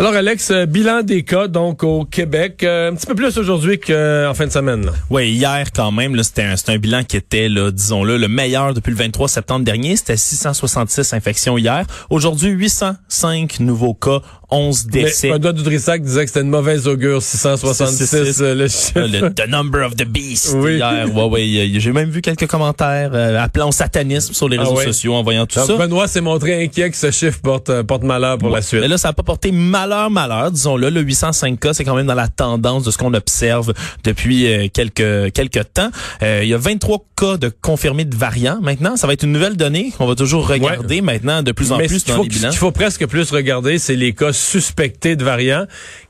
Alors Alex, euh, bilan des cas donc au Québec, euh, un petit peu plus aujourd'hui qu'en fin de semaine. Oui, hier quand même, c'était un, un, bilan qui était, disons-le, le meilleur depuis le 23 septembre dernier. C'était 666 infections hier. Aujourd'hui, 805 nouveaux cas 11 décès. Mais Doigt Dudrissac disait que c'était une mauvaise augure, 666 euh, le chiffre. Le, the number of the beast oui. hier. Ouais, ouais, j'ai même vu quelques commentaires euh, appelant au satanisme sur les réseaux ah ouais. sociaux en voyant tout Donc, ça. Benoît s'est montré inquiet que ce chiffre porte, euh, porte malheur pour la suite. Mais là, ça n'a pas porté malheur, malheur, disons-le. Le 805 cas, c'est quand même dans la tendance de ce qu'on observe depuis euh, quelques quelques temps. Il y a 23 cas de confirmés de variants. Maintenant, ça va être une nouvelle donnée qu'on va toujours regarder ouais. maintenant de plus en Mais plus dans faut, les bilans. Ce qu'il faut presque plus regarder, c'est les cas suspectés de variants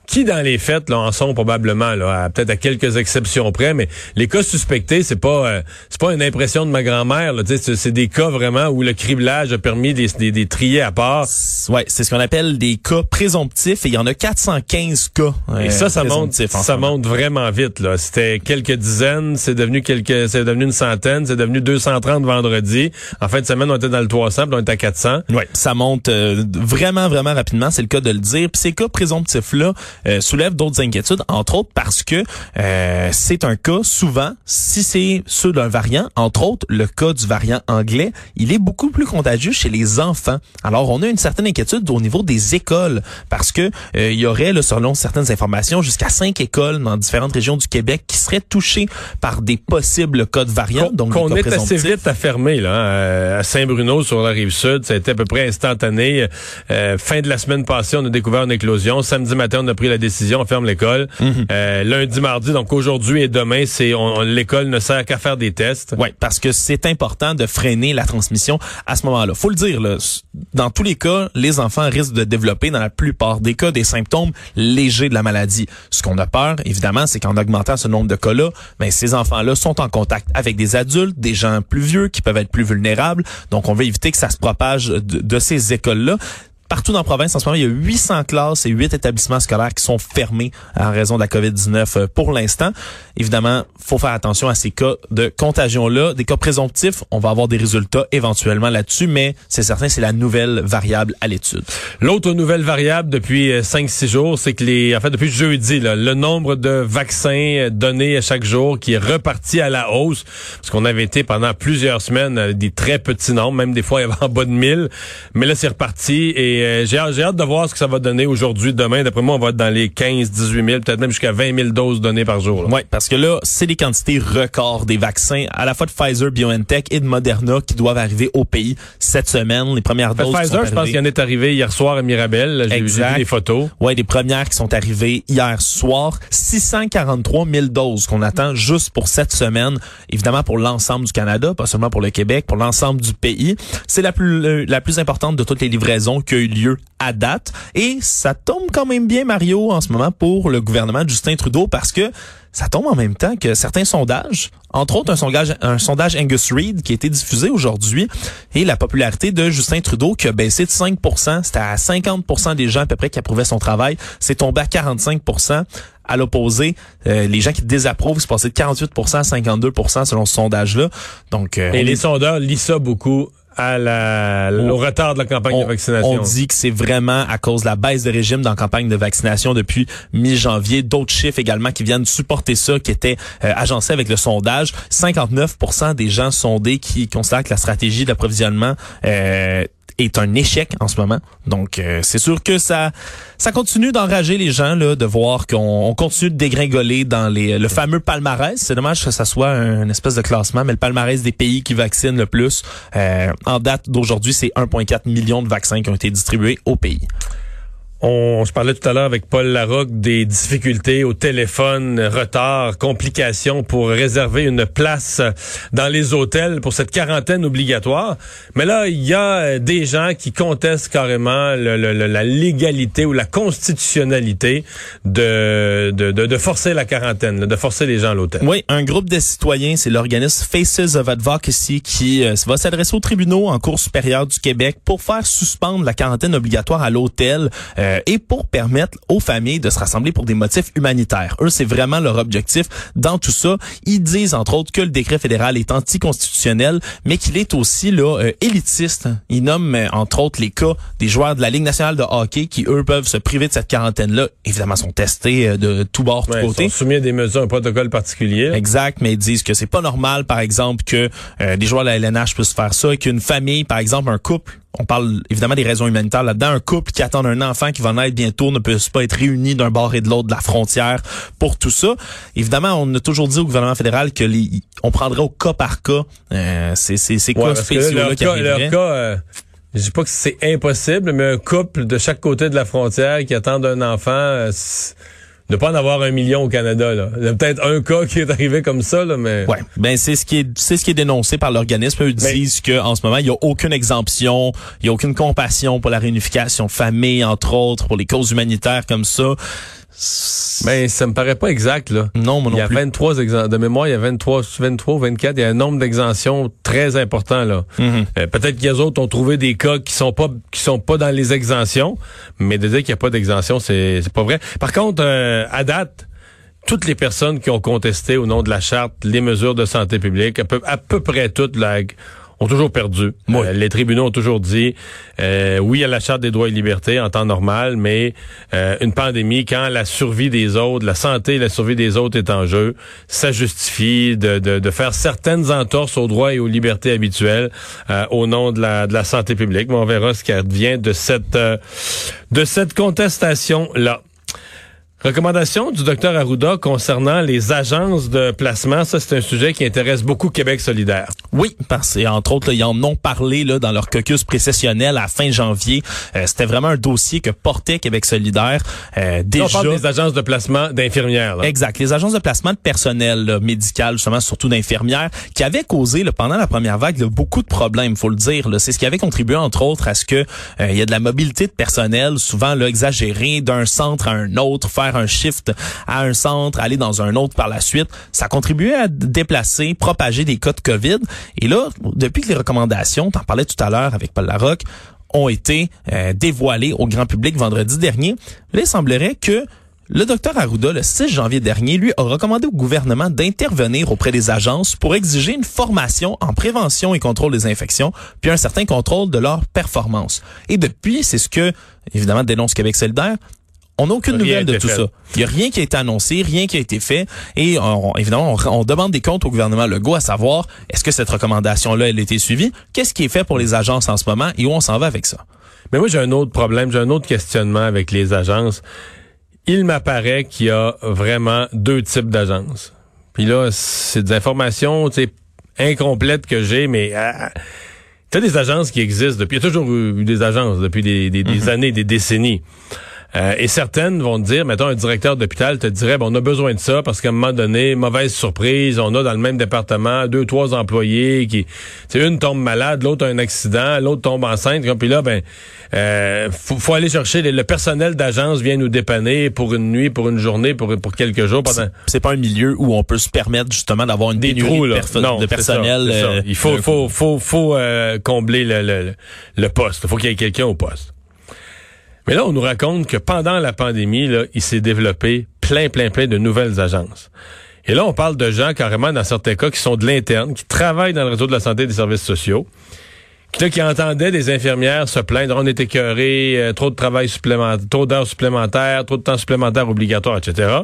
qui, dans les faits, là, en sont probablement, là, peut-être à quelques exceptions près, mais les cas suspectés, c'est pas, euh, c'est pas une impression de ma grand-mère. C'est des cas vraiment où le criblage a permis des, des, des trier à part. Ouais, c'est ce qu'on appelle des cas présomptifs. Et il y en a 415 cas. Et ça, ça monte, ça monte vraiment vite. Là, c'était quelques dizaines, c'est devenu quelques, c'est devenu une centaine, c'est devenu 230 vendredi. En fin de semaine, on était dans le 300, puis on était à 400. Ouais, ça monte euh, vraiment, vraiment rapidement. C'est le cas de le dire. Puis ces cas présomptifs là. Euh, soulève d'autres inquiétudes, entre autres parce que euh, c'est un cas souvent, si c'est ceux d'un variant, entre autres le cas du variant anglais, il est beaucoup plus contagieux chez les enfants. Alors on a une certaine inquiétude au niveau des écoles parce que euh, il y aurait, là, selon certaines informations, jusqu'à cinq écoles dans différentes régions du Québec qui seraient touchées par des possibles cas de variants. Qu'on, donc qu'on est assez vite à fermer là, à Saint-Bruno sur la rive sud, ça a été à peu près instantané. Euh, fin de la semaine passée, on a découvert une éclosion. Samedi matin, on a pris la décision, on ferme l'école. Mm-hmm. Euh, lundi, mardi, donc aujourd'hui et demain, c'est l'école ne sert qu'à faire des tests. Oui, parce que c'est important de freiner la transmission à ce moment-là. Faut le dire, là, dans tous les cas, les enfants risquent de développer, dans la plupart des cas, des symptômes légers de la maladie. Ce qu'on a peur, évidemment, c'est qu'en augmentant ce nombre de cas-là, ben, ces enfants-là sont en contact avec des adultes, des gens plus vieux qui peuvent être plus vulnérables. Donc, on veut éviter que ça se propage de, de ces écoles-là partout dans la province, en ce moment, il y a 800 classes et 8 établissements scolaires qui sont fermés en raison de la COVID-19 pour l'instant. Évidemment, faut faire attention à ces cas de contagion-là. Des cas présomptifs, on va avoir des résultats éventuellement là-dessus, mais c'est certain, c'est la nouvelle variable à l'étude. L'autre nouvelle variable depuis 5-6 jours, c'est que les, en fait, depuis jeudi, là, le nombre de vaccins donnés à chaque jour qui est reparti à la hausse, parce qu'on avait été pendant plusieurs semaines des très petits nombres, même des fois il y avait en bas de 1000, mais là c'est reparti et euh, j'ai, j'ai hâte de voir ce que ça va donner aujourd'hui, demain. D'après moi, on va être dans les 15, 18 000, peut-être même jusqu'à 20 000 doses données par jour. Oui, parce que là, c'est les quantités records des vaccins, à la fois de Pfizer, BioNTech et de Moderna qui doivent arriver au pays cette semaine. Les premières doses. Pfizer, je pense qu'il y en est arrivé hier soir à Mirabel. J'ai, vu des photos. Ouais, les premières qui sont arrivées hier soir. 643 000 doses qu'on attend juste pour cette semaine. Évidemment pour l'ensemble du Canada, pas seulement pour le Québec, pour l'ensemble du pays. C'est la plus la plus importante de toutes les livraisons qui a eu lieu à date. Et ça tombe quand même bien, Mario, en ce moment pour le gouvernement de Justin Trudeau parce que ça tombe en même temps que certains sondages, entre autres un sondage, un sondage Angus Reid qui a été diffusé aujourd'hui, et la popularité de Justin Trudeau qui a baissé de 5 C'était à 50% des gens à peu près qui approuvaient son travail. C'est tombé à 45% à l'opposé, euh, les gens qui désapprouvent, c'est passé de 48% à 52% selon ce sondage-là. Donc, euh, Et les sondeurs lisent ça beaucoup à la, au retard de la campagne on, de vaccination. On dit que c'est vraiment à cause de la baisse de régime dans la campagne de vaccination depuis mi-janvier. D'autres chiffres également qui viennent supporter ça, qui étaient euh, agencés avec le sondage. 59% des gens sondés qui considèrent que la stratégie d'approvisionnement euh, est un échec en ce moment. Donc, euh, c'est sûr que ça ça continue d'enrager les gens là, de voir qu'on continue de dégringoler dans les le fameux palmarès. C'est dommage que ça soit un, espèce de classement, mais le palmarès des pays qui vaccinent le plus. Euh, en date d'aujourd'hui, c'est 1,4 million de vaccins qui ont été distribués au pays. On, je parlais tout à l'heure avec Paul Larocque des difficultés au téléphone, retard, complications pour réserver une place dans les hôtels pour cette quarantaine obligatoire. Mais là, il y a des gens qui contestent carrément le, le, la légalité ou la constitutionnalité de, de, de, forcer la quarantaine, de forcer les gens à l'hôtel. Oui, un groupe de citoyens, c'est l'organisme Faces of Advocacy qui euh, va s'adresser aux tribunaux en Cour supérieure du Québec pour faire suspendre la quarantaine obligatoire à l'hôtel. Euh, euh, et pour permettre aux familles de se rassembler pour des motifs humanitaires. Eux, c'est vraiment leur objectif dans tout ça. Ils disent, entre autres, que le décret fédéral est anticonstitutionnel, mais qu'il est aussi là euh, élitiste. Ils nomment, euh, entre autres, les cas des joueurs de la Ligue nationale de hockey qui, eux, peuvent se priver de cette quarantaine-là. Évidemment, sont testés de tout bord, tout côté. Ils sont soumis à des mesures, un protocole particulier. Exact, mais ils disent que c'est pas normal, par exemple, que des joueurs de la LNH puissent faire ça, qu'une famille, par exemple, un couple on parle évidemment des raisons humanitaires là-dedans. Un couple qui attend un enfant qui va naître bientôt ne peut pas être réuni d'un bord et de l'autre de la frontière pour tout ça. Évidemment, on a toujours dit au gouvernement fédéral que les, on prendrait au cas par cas euh, ces, ces, ces cas spéciaux là, qui cas, leur cas, euh, je dis pas que c'est impossible, mais un couple de chaque côté de la frontière qui attend un enfant. Euh, ne pas en avoir un million au Canada. Là. Il y a peut-être un cas qui est arrivé comme ça, là, mais. Ouais. Ben c'est ce qui est c'est ce qui est dénoncé par l'organisme. Ils disent que en ce moment il y a aucune exemption, il y a aucune compassion pour la réunification de famille, entre autres, pour les causes humanitaires comme ça. Ben, ça me paraît pas exact, là. Non, moi non Il y a 23 exemptions. De mémoire, il y a 23, 23, 24. Il y a un nombre d'exemptions très important, là. Mm-hmm. Euh, peut-être qu'il y a autres ont trouvé des cas qui sont pas, qui sont pas dans les exemptions. Mais de dire qu'il n'y a pas d'exemption, c'est, c'est pas vrai. Par contre, euh, à date, toutes les personnes qui ont contesté au nom de la charte les mesures de santé publique, à peu, à peu près toutes, là, ont toujours perdu. Euh, les tribunaux ont toujours dit, euh, oui, a la charte des droits et libertés en temps normal, mais euh, une pandémie, quand la survie des autres, la santé et la survie des autres est en jeu, ça justifie de, de, de faire certaines entorses aux droits et aux libertés habituelles au nom de la, de la santé publique. Mais on verra ce qui advient de cette, de cette contestation-là. Recommandation du docteur Arruda concernant les agences de placement, ça c'est un sujet qui intéresse beaucoup Québec solidaire. Oui, parce que entre autres, ils en ont parlé là, dans leur caucus précessionnel à fin janvier. Euh, c'était vraiment un dossier que portait Québec solidaire. Euh, déjà... on parle des agences de placement d'infirmières. Exact, les agences de placement de personnel médical, justement surtout d'infirmières, qui avaient causé là, pendant la première vague beaucoup de problèmes, faut le dire. C'est ce qui avait contribué entre autres à ce que euh, il y a de la mobilité de personnel, souvent là, exagérée d'un centre à un autre, faire un shift à un centre, aller dans un autre par la suite. Ça contribuait à déplacer, propager des cas de COVID. Et là, depuis que les recommandations, t'en parlais tout à l'heure avec Paul Larocque, ont été euh, dévoilées au grand public vendredi dernier, il semblerait que le docteur Arruda, le 6 janvier dernier, lui a recommandé au gouvernement d'intervenir auprès des agences pour exiger une formation en prévention et contrôle des infections, puis un certain contrôle de leur performance. Et depuis, c'est ce que, évidemment, dénonce Québec solidaire, on n'a aucune nouvelle de tout ça. Il n'y a rien qui a été annoncé, rien qui a été fait. Et évidemment, on, demande des comptes au gouvernement Legault à savoir est-ce que cette recommandation-là, elle a été suivie? Qu'est-ce qui est fait pour les agences en ce moment et où on s'en va avec ça? Mais moi, j'ai un autre problème, j'ai un autre questionnement avec les agences. Il m'apparaît qu'il y a vraiment deux types d'agences. Puis là, c'est des informations incomplètes que j'ai, mais... Ah, tu as des agences qui existent depuis... Il y a toujours eu des agences depuis des, mm-hmm. années, des décennies. Euh, et certaines vont te dire, mettons, un directeur d'hôpital te dirait, bon, on a besoin de ça parce qu'à un moment donné, mauvaise surprise, on a dans le même département deux, trois employés qui, c'est une tombe malade, l'autre a un accident, l'autre tombe enceinte, puis là, ben, euh, faut, aller chercher le personnel d'agence vient nous dépanner pour une nuit, pour une journée, pour pour quelques jours. Pendant... C'est pas un milieu où on peut se permettre justement d'avoir une Des trous, de personnel. Euh, Il faut, faut, faut, faut, combler le, le, le poste. Il faut qu'il y ait quelqu'un au poste. Mais là, on nous raconte que pendant la pandémie, là, il s'est développé plein, plein, plein de nouvelles agences. Et là, on parle de gens carrément, dans certains cas, qui sont de l'interne, qui travaillent dans le réseau de la santé et des services sociaux, qui, là, qui entendaient des infirmières se plaindre, on est écœuré, euh, trop de travail supplémentaire, trop d'heures supplémentaires, trop de temps supplémentaire obligatoire, etc.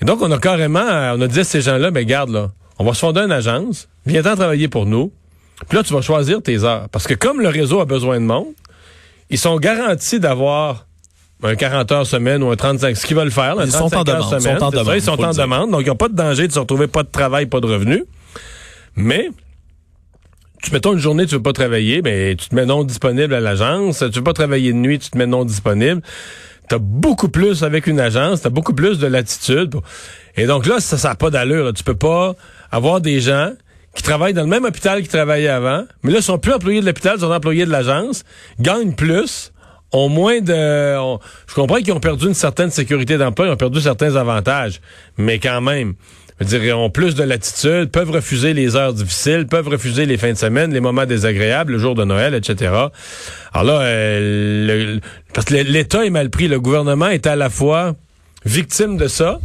Et donc, on a carrément, on a dit à ces gens-là, ben garde, là, on va se fonder une agence, viens-t'en travailler pour nous, puis là, tu vas choisir tes heures. Parce que comme le réseau a besoin de monde, ils sont garantis d'avoir un 40 heures semaine ou un 35, ce qu'ils veulent faire. ils sont en demande. Semaine, sont en demande, ils sont en demande, donc ils n'ont pas de danger de se retrouver pas de travail, pas de revenus. Mais tu mettons une journée, tu veux pas travailler, ben tu te mets non disponible à l'agence. Tu veux pas travailler de nuit, tu te mets non disponible. T'as beaucoup plus avec une agence, t'as beaucoup plus de latitude. Et donc là, ça n'a pas d'allure. Tu peux pas avoir des gens qui travaillent dans le même hôpital qu'ils travaillaient avant, mais là, sont plus employés de l'hôpital, sont employés de l'agence, gagnent plus, ont moins de... je comprends qu'ils ont perdu une certaine sécurité d'emploi, ils ont perdu certains avantages, mais quand même... Je veux dire, ont plus de latitude, peuvent refuser les heures difficiles, peuvent refuser les fins de semaine, les moments désagréables, le jour de Noël, etc. Alors là, euh, parce que l'État est mal pris. Le gouvernement est à la fois victime de ça,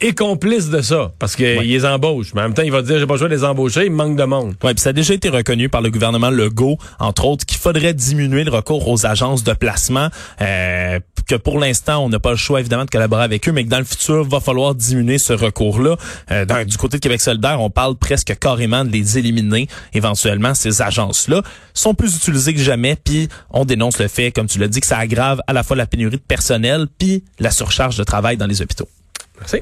et complice de ça, parce qu'ils les embauchent. Mais en même temps, il va dire, j'ai pas besoin de les embaucher, il manque de monde. Oui, puis ça a déjà été reconnu par le gouvernement Legault, entre autres, qu'il faudrait diminuer le recours aux agences de placement, euh, que pour l'instant, on n'a pas le choix, évidemment, de collaborer avec eux, mais que dans le futur, va falloir diminuer ce recours-là. Euh, du côté de Québec solidaire, on parle presque carrément de les éliminer, éventuellement, ces agences-là. sont plus utilisées que jamais, puis on dénonce le fait, comme tu l'as dit, que ça aggrave à la fois la pénurie de personnel, puis la surcharge de travail dans les hôpitaux.